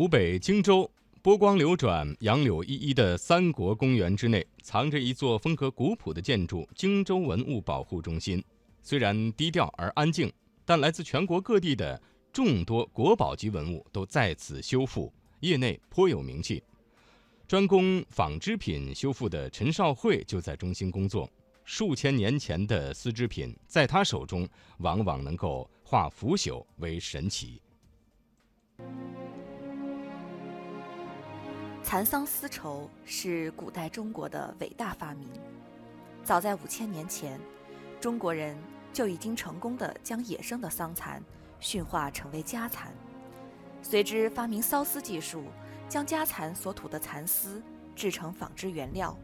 湖北荆州波光流转、杨柳依依的三国公园之内，藏着一座风格古朴的建筑——荆州文物保护中心。虽然低调而安静，但来自全国各地的众多国宝级文物都在此修复，业内颇有名气。专攻纺织品修复的陈少慧就在中心工作。数千年前的丝织品，在他手中往往能够化腐朽为神奇。蚕桑丝绸是古代中国的伟大发明。早在五千年前，中国人就已经成功的将野生的桑蚕驯化成为家蚕，随之发明缫丝技术，将家蚕所吐的蚕丝制成纺织原料，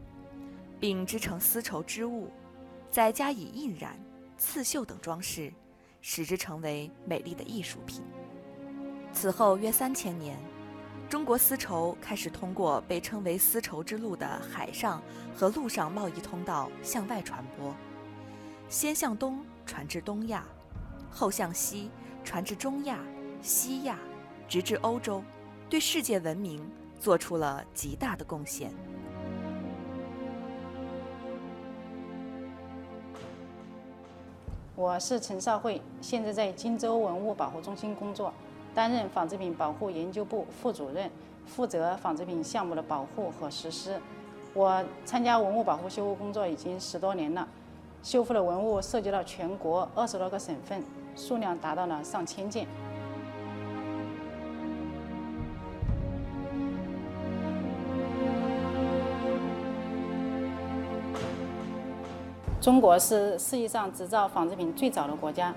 并织成丝绸织物，再加以印染、刺绣等装饰，使之成为美丽的艺术品。此后约三千年。中国丝绸开始通过被称为丝绸之路的海上和陆上贸易通道向外传播，先向东传至东亚，后向西传至中亚、西亚，直至欧洲，对世界文明做出了极大的贡献。我是陈少慧，现在在荆州文物保护中心工作。担任纺织品保护研究部副主任，负责纺织品项目的保护和实施。我参加文物保护修复工作已经十多年了，修复的文物涉及到全国二十多个省份，数量达到了上千件。中国是世界上制造纺织品最早的国家。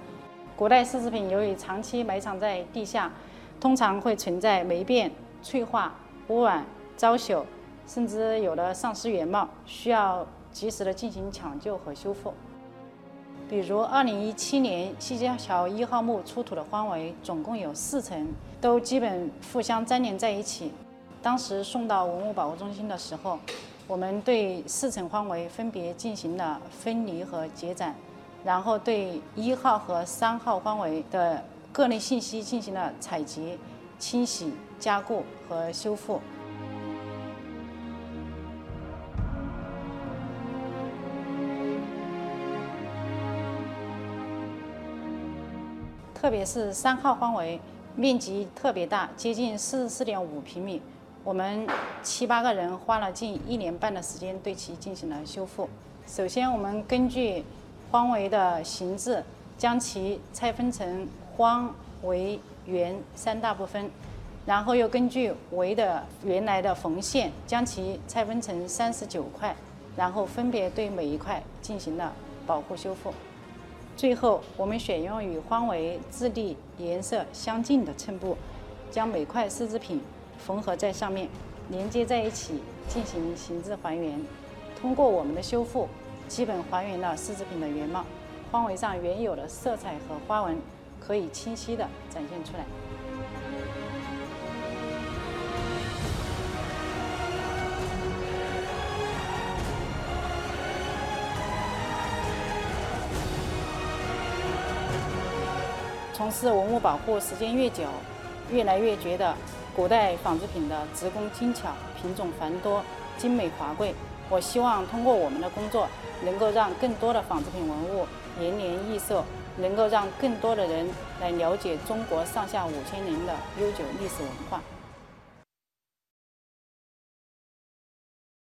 古代丝织品由于长期埋藏在地下，通常会存在霉变、脆化、污染、糟朽，甚至有的丧失原貌，需要及时的进行抢救和修复。比如，二零一七年西江桥一号墓出土的方围，总共有四层，都基本互相粘连在一起。当时送到文物保护中心的时候，我们对四层方围分别进行了分离和结展。然后对一号和三号方围的各类信息进行了采集、清洗、加固和修复。特别是三号方围，面积特别大，接近四十四点五平米。我们七八个人花了近一年半的时间对其进行了修复。首先，我们根据荒围的形制，将其拆分成荒、围、圆三大部分，然后又根据围的原来的缝线，将其拆分成三十九块，然后分别对每一块进行了保护修复。最后，我们选用与荒围质地、颜色相近的衬布，将每块丝织品缝合在上面，连接在一起进行形制还原。通过我们的修复。基本还原了丝织品的原貌，花围上原有的色彩和花纹可以清晰地展现出来。从事文物保护时间越久，越来越觉得古代纺织品的织工精巧、品种繁多、精美华贵。我希望通过我们的工作。能够让更多的纺织品文物延年益寿，能够让更多的人来了解中国上下五千年的悠久历史文化。